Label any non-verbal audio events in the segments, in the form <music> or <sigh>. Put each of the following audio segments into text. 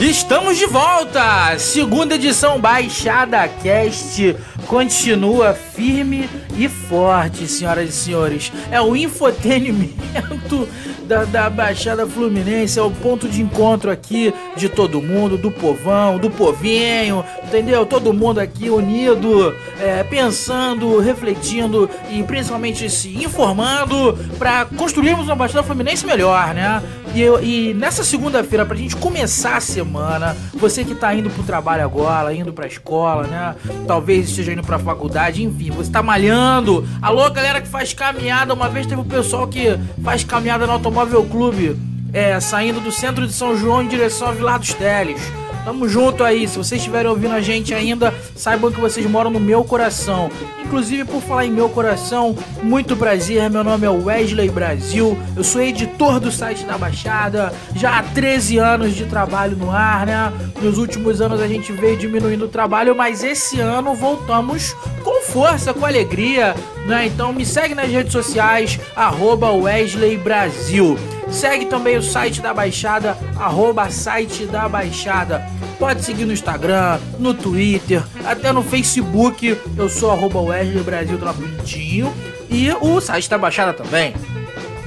Estamos de volta! Segunda edição Baixada Cast continua firme e forte, senhoras e senhores. É o infotenimento da, da Baixada Fluminense, é o ponto de encontro aqui de todo mundo, do povão, do povinho, entendeu? Todo mundo aqui unido, é, pensando, refletindo e principalmente se informando para construirmos uma Baixada Fluminense melhor, né? E, eu, e nessa segunda-feira, pra gente começar a semana, você que tá indo pro trabalho agora, indo pra escola, né? Talvez esteja indo pra faculdade, enfim, você tá malhando. Alô, galera que faz caminhada. Uma vez teve o pessoal que faz caminhada no Automóvel Clube, é, saindo do centro de São João em direção a Vilar dos Teles. Tamo junto aí. Se vocês estiverem ouvindo a gente ainda, saibam que vocês moram no meu coração. Inclusive, por falar em meu coração, muito prazer. Meu nome é Wesley Brasil. Eu sou editor do site da Baixada. Já há 13 anos de trabalho no ar, né? Nos últimos anos a gente veio diminuindo o trabalho, mas esse ano voltamos com força, com alegria, né? Então me segue nas redes sociais, arroba Wesley Brasil. Segue também o site da Baixada, arroba site da Baixada. Pode seguir no Instagram, no Twitter, até no Facebook. Eu sou arroba Wesley Brasil. E o site da Baixada também.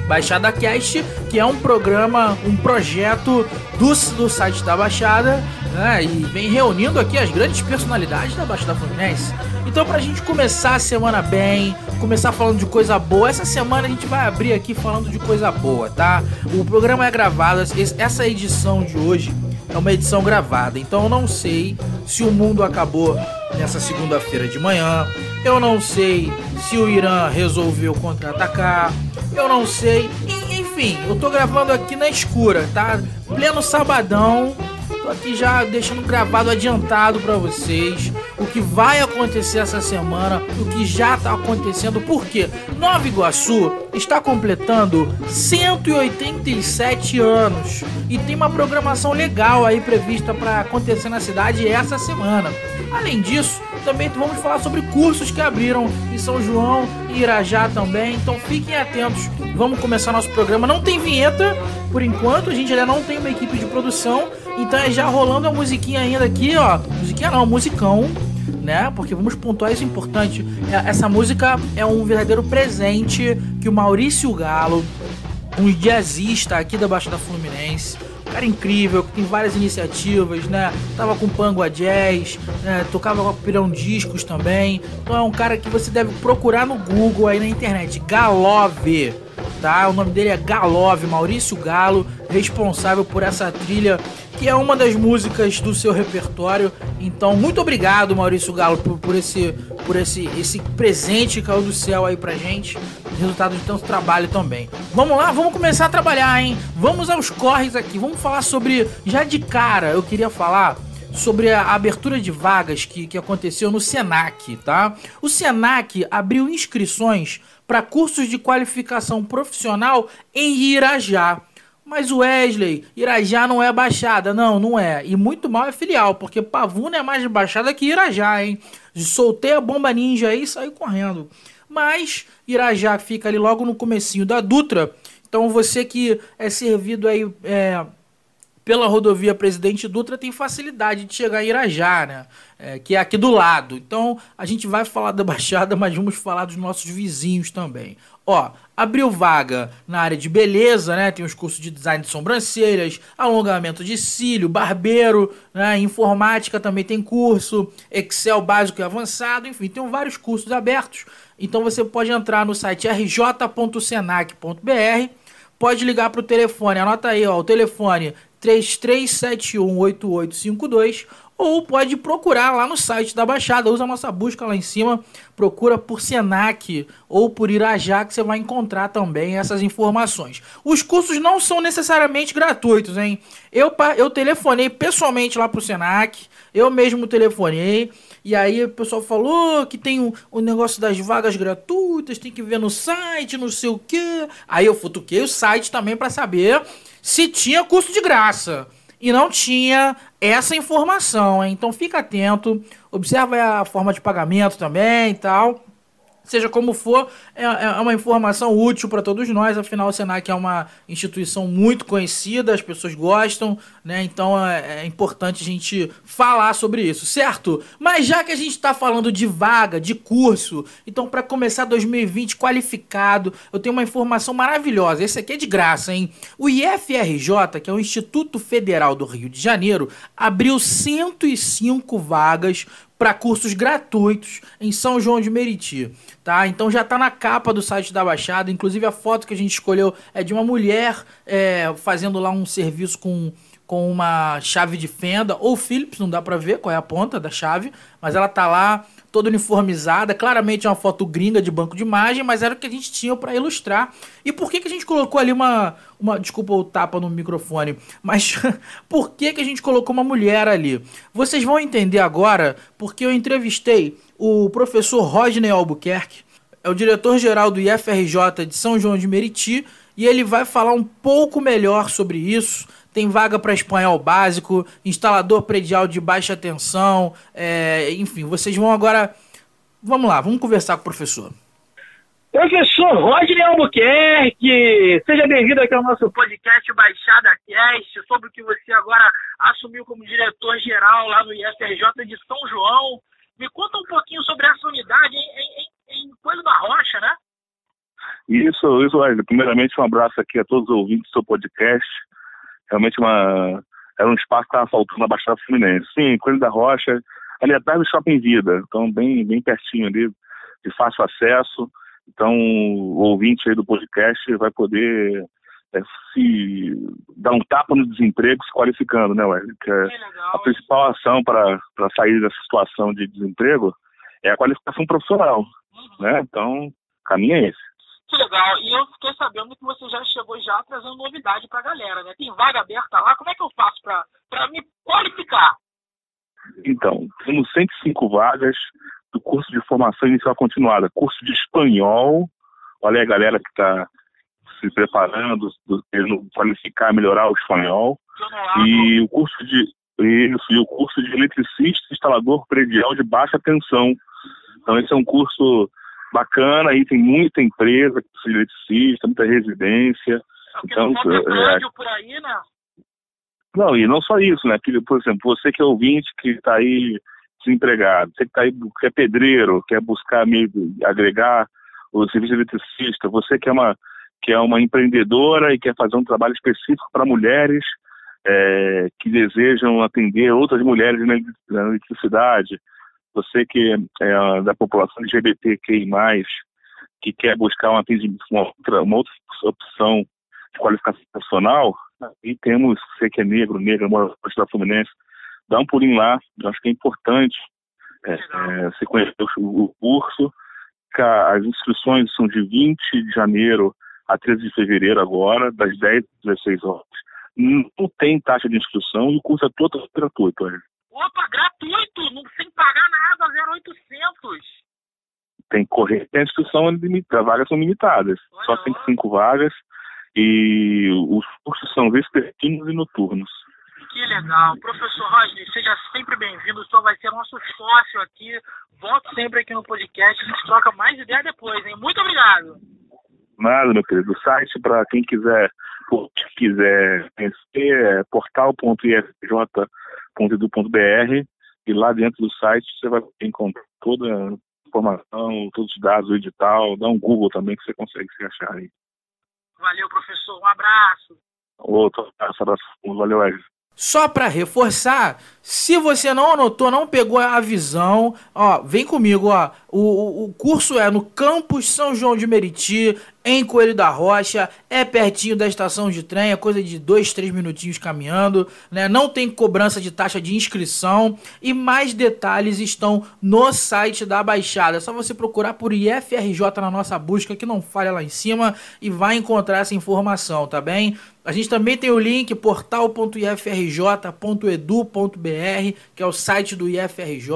Baixada Cast, que é um programa, um projeto do, do site da Baixada, né? E vem reunindo aqui as grandes personalidades da Baixada Fluminense. Então, pra gente começar a semana bem, começar falando de coisa boa, essa semana a gente vai abrir aqui falando de coisa boa, tá? O programa é gravado, essa edição de hoje é uma edição gravada, então eu não sei se o mundo acabou nessa segunda-feira de manhã, eu não sei se o Irã resolveu contra-atacar, eu não sei, enfim, eu tô gravando aqui na escura, tá? Pleno sabadão, Tô aqui já deixando gravado adiantado para vocês o que vai acontecer essa semana, o que já tá acontecendo, porque Nova Iguaçu está completando 187 anos e tem uma programação legal aí prevista para acontecer na cidade essa semana. Além disso, também vamos falar sobre cursos que abriram em São João e Irajá também, então fiquem atentos. Vamos começar nosso programa. Não tem vinheta por enquanto, a gente ainda não tem uma equipe de produção, então é já rolando a musiquinha ainda aqui, ó. Musiquinha não, musicão, né? Porque vamos pontuar isso importante. É, essa música é um verdadeiro presente que o Maurício Galo, um jazzista aqui da Fluminense, cara incrível, que tem várias iniciativas, né? Tava com Pangua Jazz, né? tocava com Pirão Discos também. Então é um cara que você deve procurar no Google aí na internet, Galove tá? O nome dele é Galove, Maurício Galo, responsável por essa trilha que é uma das músicas do seu repertório. Então, muito obrigado, Maurício Galo, por, por esse por esse esse presente que caiu do céu aí pra gente. Resultado de tanto trabalho também. Vamos lá, vamos começar a trabalhar, hein? Vamos aos corres aqui. Vamos falar sobre já de cara, eu queria falar sobre a abertura de vagas que, que aconteceu no Senac, tá? O Senac abriu inscrições para cursos de qualificação profissional em Irajá. Mas Wesley, Irajá não é baixada, não, não é. E muito mal é filial, porque Pavuna é mais baixada que Irajá, hein? Soltei a bomba ninja aí e saí correndo. Mas Irajá fica ali logo no comecinho da Dutra. Então você que é servido aí é, pela rodovia Presidente Dutra tem facilidade de chegar em Irajá, né? É, que é aqui do lado. Então a gente vai falar da <laughs> Baixada, mas vamos falar dos nossos vizinhos também. Ó, abriu vaga na área de beleza, né? Tem os cursos de design de sobrancelhas, alongamento de cílio, barbeiro, né? Informática também tem curso, Excel básico e avançado, enfim, tem vários cursos abertos. Então você pode entrar no site rj.senac.br, pode ligar para o telefone, anota aí, ó, o telefone 33718852 ou pode procurar lá no site da Baixada, usa a nossa busca lá em cima, procura por Senac ou por Irajá que você vai encontrar também essas informações. Os cursos não são necessariamente gratuitos, hein? Eu, eu telefonei pessoalmente lá pro Senac, eu mesmo telefonei, e aí o pessoal falou que tem o, negócio das vagas gratuitas, tem que ver no site, não sei o quê. Aí eu futuquei o site também para saber se tinha custo de graça. E não tinha essa informação, hein? Então fica atento, observa a forma de pagamento também e tal. Seja como for, é, é uma informação útil para todos nós, afinal o Senac é uma instituição muito conhecida, as pessoas gostam, né? Então é, é importante a gente falar sobre isso, certo? Mas já que a gente está falando de vaga, de curso, então para começar 2020 qualificado, eu tenho uma informação maravilhosa. Esse aqui é de graça, hein? O IFRJ, que é o Instituto Federal do Rio de Janeiro, abriu 105 vagas para cursos gratuitos em São João de Meriti, tá? Então já tá na capa do site da Baixada, inclusive a foto que a gente escolheu é de uma mulher é, fazendo lá um serviço com com uma chave de fenda ou Philips, não dá para ver qual é a ponta da chave, mas ela tá lá toda uniformizada, claramente é uma foto gringa de banco de imagem, mas era o que a gente tinha para ilustrar. E por que, que a gente colocou ali uma, uma desculpa o tapa no microfone, mas <laughs> por que, que a gente colocou uma mulher ali? Vocês vão entender agora, porque eu entrevistei o professor Rodney Albuquerque, é o diretor-geral do IFRJ de São João de Meriti, e ele vai falar um pouco melhor sobre isso, tem vaga para espanhol básico, instalador predial de baixa tensão, é, enfim, vocês vão agora. Vamos lá, vamos conversar com o professor. Professor Rodney Albuquerque, seja bem-vindo aqui ao nosso podcast Baixada Cast, sobre o que você agora assumiu como diretor-geral lá no IFRJ de São João. Me conta um pouquinho sobre essa unidade em, em, em Coelho da Rocha, né? Isso, isso, primeiramente um abraço aqui a todos os ouvintes do seu podcast realmente uma, era um espaço que estava faltando na Baixada Fluminense. Sim, Coelho da Rocha, ali atrás do Shopping Vida, então bem, bem pertinho ali, de fácil acesso. Então, o ouvinte aí do podcast vai poder é, se dar um tapa no desemprego se qualificando, né, Wesley? Que é a principal ação para sair dessa situação de desemprego é a qualificação profissional, uhum. né? Então, o caminho é esse. Que legal. E eu fiquei sabendo que você já chegou já trazendo novidade para a galera, né? Tem vaga aberta lá. Como é que eu faço para me qualificar? Então, temos 105 vagas do curso de formação inicial continuada, curso de espanhol. Olha aí a galera que está se preparando, querendo qualificar, melhorar o espanhol. E o curso de isso, e o curso de eletricista instalador predial de baixa tensão. Então esse é um curso bacana, aí tem muita empresa que precisa de eletricista, muita residência. Porque então, é, é, por aí, né? Não, e não só isso, né? Que, por exemplo, você que é ouvinte, que está aí desempregado, você que está aí, que é pedreiro, quer buscar meio agregar o serviço de eletricista, você que é uma, que é uma empreendedora e quer fazer um trabalho específico para mulheres é, que desejam atender outras mulheres na eletricidade, você que é da população LGBTQI+, que quer buscar uma, outra, uma outra opção de qualificação profissional, e temos você que é negro, negra, mora no da Fluminense, dá um pulinho lá, eu acho que é importante é, é, você conhecer o, o curso, as inscrições são de 20 de janeiro a 13 de fevereiro agora, das 10 às 16 horas. Não tem taxa de inscrição e o curso é totalmente gratuito. Olha. Opa, gratuito, não, sem pagar nada, 0800. Tem que correr, a inscrição é limitada, as vagas são limitadas. Olha, só tem cinco vagas e os cursos são vespertinos e noturnos. Que legal. Professor Rodney, seja sempre bem-vindo. O senhor vai ser nosso sócio aqui. Volte sempre aqui no podcast. A gente troca mais ideia depois, hein? Muito obrigado. Nada, meu querido. O site, para quem quiser, quiser conhecer, é portal.ifj.com www.edu.br e lá dentro do site você vai encontrar toda a informação, todos os dados, o edital, dá um Google também que você consegue se achar aí. Valeu, professor. Um abraço. Outro abraço, abraço. Valeu, Edson. Só para reforçar, se você não anotou, não pegou a visão, ó, vem comigo, ó. O, o curso é no campus São João de Meriti, em Coelho da Rocha, é pertinho da estação de trem, é coisa de dois, três minutinhos caminhando, né? Não tem cobrança de taxa de inscrição e mais detalhes estão no site da Baixada. É só você procurar por IFRJ na nossa busca que não falha lá em cima e vai encontrar essa informação, tá bem? A gente também tem o link portal.ifrj.edu.br, que é o site do IFRJ,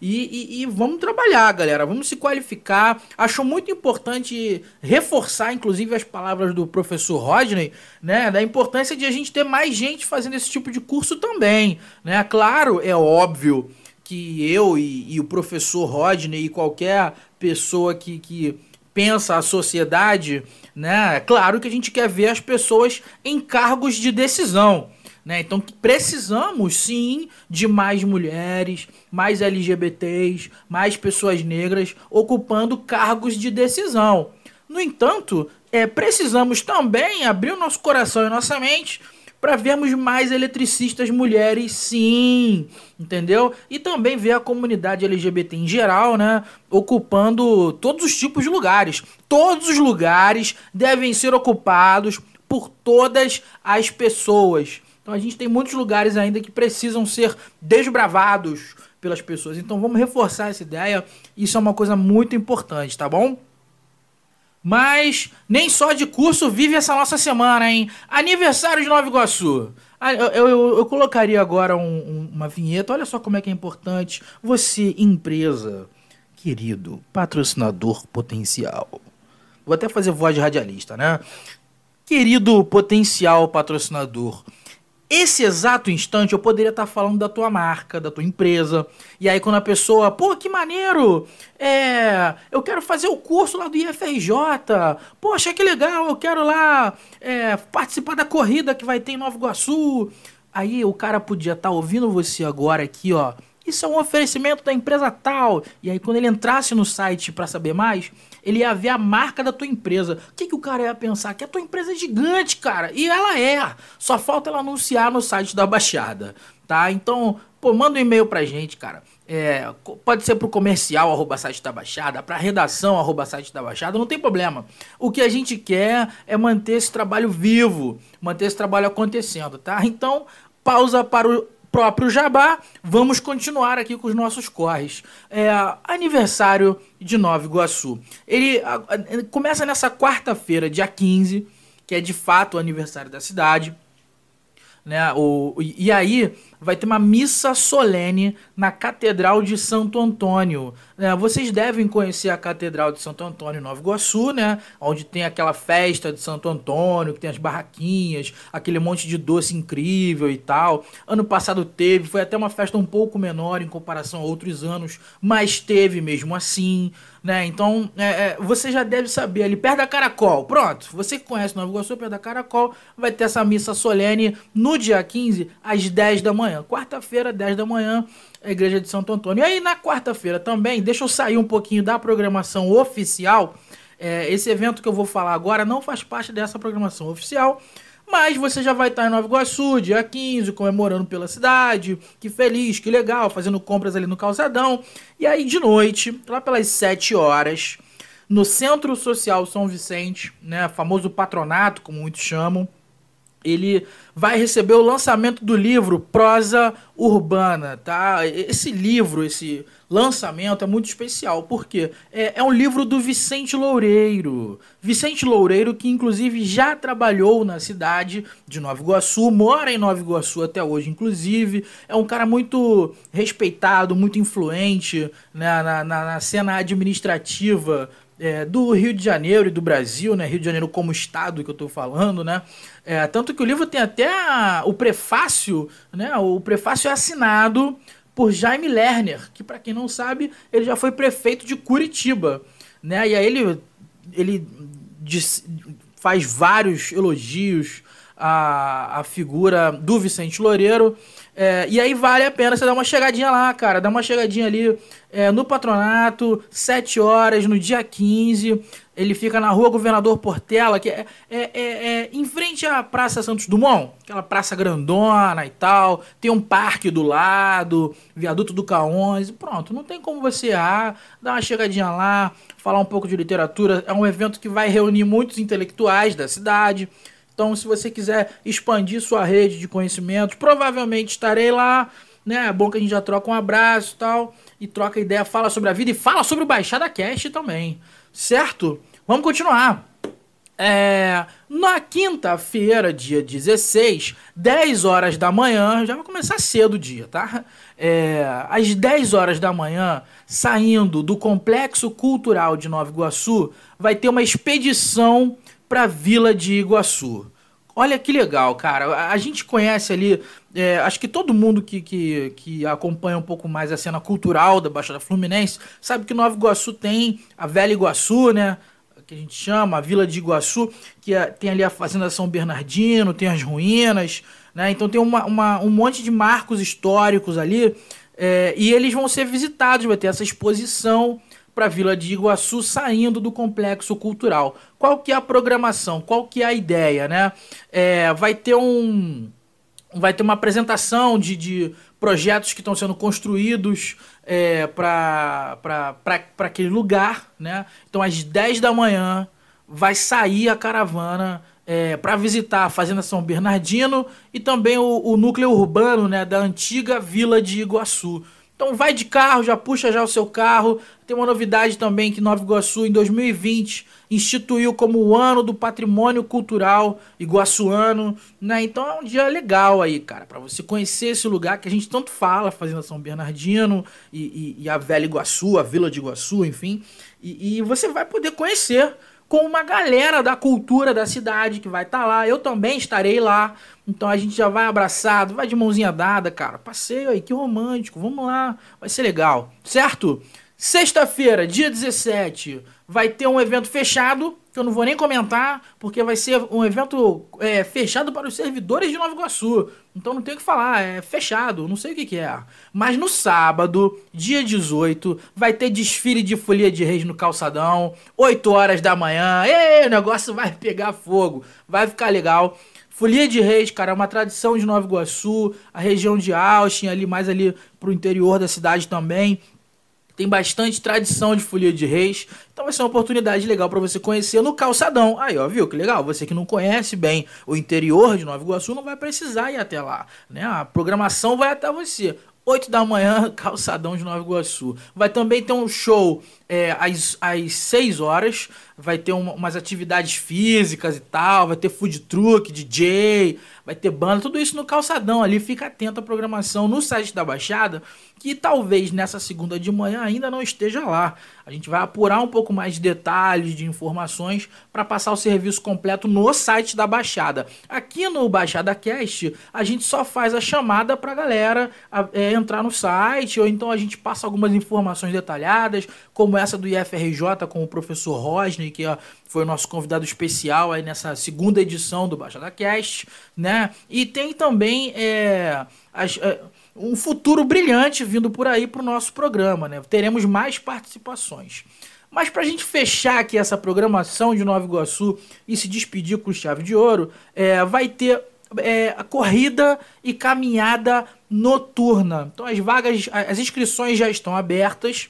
e, e, e vamos trabalhar, galera, vamos se qualificar. Acho muito importante reforçar, inclusive, as palavras do professor Rodney, né, da importância de a gente ter mais gente fazendo esse tipo de curso também, né? Claro, é óbvio que eu e, e o professor Rodney e qualquer pessoa que, que pensa a sociedade, né? Claro que a gente quer ver as pessoas em cargos de decisão. Né? Então precisamos sim de mais mulheres, mais LGBTs, mais pessoas negras ocupando cargos de decisão. No entanto, é, precisamos também abrir o nosso coração e nossa mente para vermos mais eletricistas mulheres, sim, entendeu? E também ver a comunidade LGBT em geral, né, ocupando todos os tipos de lugares. Todos os lugares devem ser ocupados por todas as pessoas. Então a gente tem muitos lugares ainda que precisam ser desbravados pelas pessoas. Então vamos reforçar essa ideia. Isso é uma coisa muito importante, tá bom? Mas nem só de curso vive essa nossa semana, hein? Aniversário de Nova Iguaçu. Ah, eu, eu, eu colocaria agora um, um, uma vinheta. Olha só como é que é importante. Você, empresa, querido, patrocinador potencial. Vou até fazer voz de radialista, né? Querido potencial patrocinador esse exato instante eu poderia estar falando da tua marca, da tua empresa. E aí quando a pessoa, pô, que maneiro! É, eu quero fazer o curso lá do IFRJ. Poxa, que legal, eu quero lá é, participar da corrida que vai ter em Nova Iguaçu. Aí o cara podia estar ouvindo você agora aqui, ó. Isso é um oferecimento da empresa tal. E aí quando ele entrasse no site para saber mais, ele ia ver a marca da tua empresa. O que, que o cara ia pensar? Que a tua empresa é gigante, cara. E ela é. Só falta ela anunciar no site da Baixada, tá? Então, pô, manda um e-mail pra gente, cara. É, pode ser pro comercial, arroba site da Baixada, pra redação, arroba site da Baixada, não tem problema. O que a gente quer é manter esse trabalho vivo, manter esse trabalho acontecendo, tá? Então, pausa para o próprio Jabá, vamos continuar aqui com os nossos corres. É, aniversário de Nova Iguaçu. Ele a, a, começa nessa quarta-feira, dia 15, que é de fato o aniversário da cidade. Né? O, e aí vai ter uma missa solene na Catedral de Santo Antônio. Né? Vocês devem conhecer a Catedral de Santo Antônio Nova Iguaçu, né? onde tem aquela festa de Santo Antônio, que tem as barraquinhas, aquele monte de doce incrível e tal. Ano passado teve, foi até uma festa um pouco menor em comparação a outros anos, mas teve mesmo assim né? Então, é, é, você já deve saber ali, perto da Caracol. Pronto, você que conhece Nova Iguaçu, perto da Caracol, vai ter essa missa solene no dia 15, às 10 da manhã. Quarta-feira, 10 da manhã, a Igreja de Santo Antônio. E aí, na quarta-feira também, deixa eu sair um pouquinho da programação oficial. É, esse evento que eu vou falar agora não faz parte dessa programação oficial, mas você já vai estar em Nova Iguaçu, dia 15, comemorando pela cidade. Que feliz, que legal, fazendo compras ali no calçadão. E aí de noite, lá pelas 7 horas, no Centro Social São Vicente, né, famoso patronato, como muitos chamam, ele vai receber o lançamento do livro Prosa Urbana, tá? Esse livro, esse lançamento é muito especial, porque é, é, um livro do Vicente Loureiro. Vicente Loureiro, que inclusive já trabalhou na cidade de Nova Iguaçu, mora em Nova Iguaçu até hoje, inclusive. É um cara muito respeitado, muito influente né, na, na, na cena administrativa é, do Rio de Janeiro e do Brasil, né? Rio de Janeiro como estado que eu estou falando, né? É, tanto que o livro tem até a, o prefácio, né? O prefácio é assinado por Jaime Lerner, que para quem não sabe, ele já foi prefeito de Curitiba, né? E aí ele, ele diz, faz vários elogios à, à figura do Vicente Loureiro. É, e aí vale a pena você dar uma chegadinha lá, cara. Dá uma chegadinha ali é, no patronato, 7 horas, no dia 15. Ele fica na rua Governador Portela, que é, é, é, é, em frente à Praça Santos Dumont, aquela praça grandona e tal. Tem um parque do lado, viaduto do K11. Pronto, não tem como você errar. Dá uma chegadinha lá, falar um pouco de literatura. É um evento que vai reunir muitos intelectuais da cidade. Então, se você quiser expandir sua rede de conhecimentos, provavelmente estarei lá. Né? É bom que a gente já troca um abraço e tal. E troca ideia, fala sobre a vida e fala sobre o Baixada Cast também. Certo? Vamos continuar. É, na quinta-feira, dia 16, 10 horas da manhã, já vai começar cedo o dia, tá? É, às 10 horas da manhã, saindo do Complexo Cultural de Nova Iguaçu, vai ter uma expedição para Vila de Iguaçu. Olha que legal, cara. A gente conhece ali, é, acho que todo mundo que, que, que acompanha um pouco mais a cena cultural da Baixada Fluminense sabe que Nova Iguaçu tem a Velha Iguaçu, né? Que a gente chama, a Vila de Iguaçu, que é, tem ali a Fazenda São Bernardino, tem as ruínas, né? Então tem uma, uma um monte de marcos históricos ali. É, e eles vão ser visitados, vai ter essa exposição para a Vila de Iguaçu saindo do complexo cultural. Qual que é a programação? Qual que é a ideia, né? É, vai ter um vai ter uma apresentação de, de projetos que estão sendo construídos é, para aquele lugar, né? Então às 10 da manhã vai sair a caravana é, para visitar a Fazenda São Bernardino e também o, o núcleo urbano né, da antiga Vila de Iguaçu. Então vai de carro, já puxa já o seu carro. Tem uma novidade também que Nova Iguaçu em 2020 instituiu como o ano do patrimônio cultural iguaçuano, né? Então é um dia legal aí, cara, para você conhecer esse lugar que a gente tanto fala, Fazenda São Bernardino e, e, e a Velha Iguaçu, a Vila de Iguaçu, enfim. E, e você vai poder conhecer com uma galera da cultura da cidade que vai estar tá lá. Eu também estarei lá. Então a gente já vai abraçado, vai de mãozinha dada, cara. Passeio aí, que romântico. Vamos lá, vai ser legal, certo? Sexta-feira, dia 17, vai ter um evento fechado que eu não vou nem comentar, porque vai ser um evento é, fechado para os servidores de Nova Iguaçu. Então não tem o que falar, é fechado, não sei o que, que é. Mas no sábado, dia 18, vai ter desfile de folia de reis no calçadão, 8 horas da manhã. Ei, o negócio vai pegar fogo, vai ficar legal. Folia de Reis, cara, é uma tradição de Nova Iguaçu, a região de Austin, ali mais ali pro interior da cidade também. Tem bastante tradição de folia de reis, então vai ser uma oportunidade legal para você conhecer no calçadão. Aí, ó, viu que legal? Você que não conhece bem o interior de Nova Iguaçu não vai precisar ir até lá, né? A programação vai até você. 8 da manhã, <laughs> calçadão de Nova Iguaçu. Vai também ter um show é, às, às 6 horas. Vai ter um, umas atividades físicas e tal. Vai ter food truck, DJ, vai ter banda, tudo isso no calçadão ali. Fica atento à programação no site da Baixada que talvez nessa segunda de manhã ainda não esteja lá. A gente vai apurar um pouco mais de detalhes, de informações para passar o serviço completo no site da Baixada. Aqui no Baixada Cast, a gente só faz a chamada para a galera é, entrar no site, ou então a gente passa algumas informações detalhadas, como essa do IFRJ com o professor Rosney, que foi o nosso convidado especial aí nessa segunda edição do Baixada Cast, né? E tem também é, as. É, um futuro brilhante vindo por aí para o nosso programa, né? Teremos mais participações. Mas para a gente fechar aqui essa programação de Nova Iguaçu e se despedir com chave de ouro, é, vai ter é, a corrida e caminhada noturna. Então as vagas, as inscrições já estão abertas.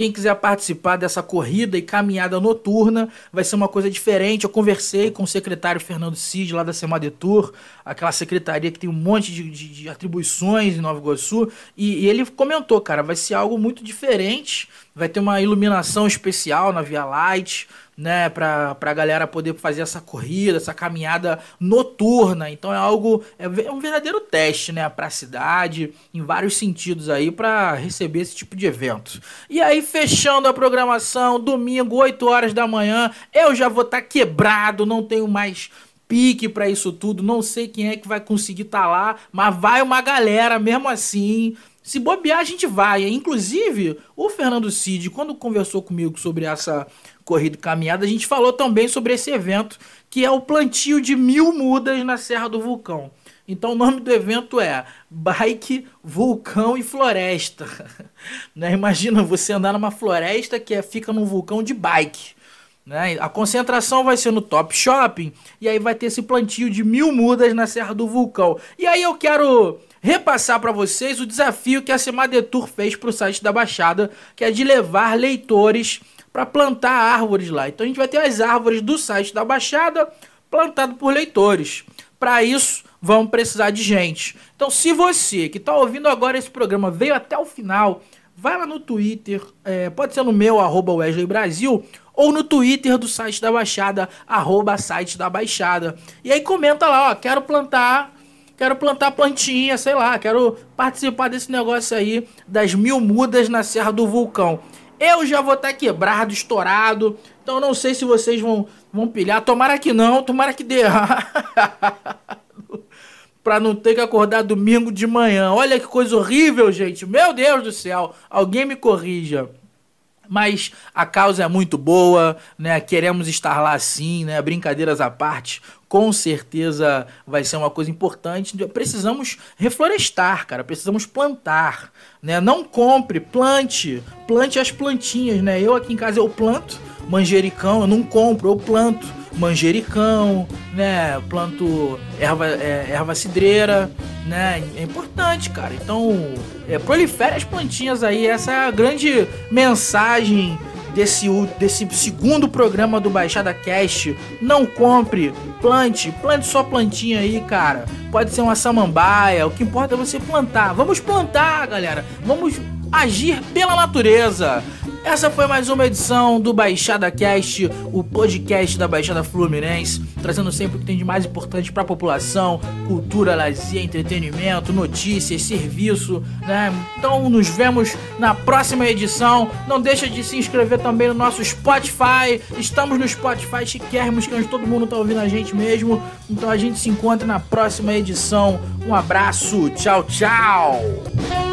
Quem quiser participar dessa corrida e caminhada noturna, vai ser uma coisa diferente. Eu conversei com o secretário Fernando Cid, lá da Semadetur, aquela secretaria que tem um monte de, de, de atribuições em Nova Iguaçu, e, e ele comentou, cara, vai ser algo muito diferente vai ter uma iluminação especial na Via Light, né, para a galera poder fazer essa corrida, essa caminhada noturna. Então é algo é um verdadeiro teste, né, para a cidade em vários sentidos aí para receber esse tipo de evento. E aí fechando a programação, domingo 8 horas da manhã, eu já vou estar tá quebrado, não tenho mais pique para isso tudo, não sei quem é que vai conseguir estar tá lá, mas vai uma galera mesmo assim. Se bobear, a gente vai. Inclusive, o Fernando Cid, quando conversou comigo sobre essa corrida caminhada, a gente falou também sobre esse evento, que é o plantio de mil mudas na Serra do Vulcão. Então o nome do evento é Bike, Vulcão e Floresta. <laughs> né? Imagina você andar numa floresta que é, fica num vulcão de bike. Né? A concentração vai ser no Top Shopping e aí vai ter esse plantio de mil mudas na Serra do Vulcão. E aí eu quero repassar para vocês o desafio que a Semadetur fez para o site da Baixada, que é de levar leitores para plantar árvores lá. Então a gente vai ter as árvores do site da Baixada plantado por leitores. Para isso, vamos precisar de gente. Então, se você que está ouvindo agora esse programa veio até o final, vai lá no Twitter, é, pode ser no meu, arroba Wesley Brasil, ou no Twitter do site da Baixada, arroba site da Baixada. E aí comenta lá, ó, quero plantar quero plantar plantinha, sei lá, quero participar desse negócio aí das mil mudas na Serra do Vulcão. Eu já vou estar tá quebrado, estourado, então não sei se vocês vão Vão pilhar. Tomara que não, tomara que dê <laughs> pra não ter que acordar domingo de manhã. Olha que coisa horrível, gente. Meu Deus do céu. Alguém me corrija mas a causa é muito boa, né? Queremos estar lá sim, né? Brincadeiras à parte, com certeza vai ser uma coisa importante. Precisamos reflorestar, cara. Precisamos plantar, né? Não compre, plante, plante as plantinhas, né? Eu aqui em casa eu planto manjericão, eu não compro, eu planto manjericão, né? Planto erva, é, erva cidreira, né? É importante, cara. Então, é, prolifere as plantinhas aí. Essa é a grande mensagem desse, desse segundo programa do Baixada Cast. Não compre, plante, plante só plantinha aí, cara. Pode ser uma samambaia, o que importa é você plantar. Vamos plantar, galera. Vamos agir pela natureza. Essa foi mais uma edição do Baixada Cast, o podcast da Baixada Fluminense, trazendo sempre o que tem de mais importante para a população: cultura, lazer, entretenimento, notícias, serviço, né? Então nos vemos na próxima edição. Não deixa de se inscrever também no nosso Spotify. Estamos no Spotify chiquérrimos, que onde todo mundo tá ouvindo a gente mesmo. Então a gente se encontra na próxima edição. Um abraço, tchau, tchau.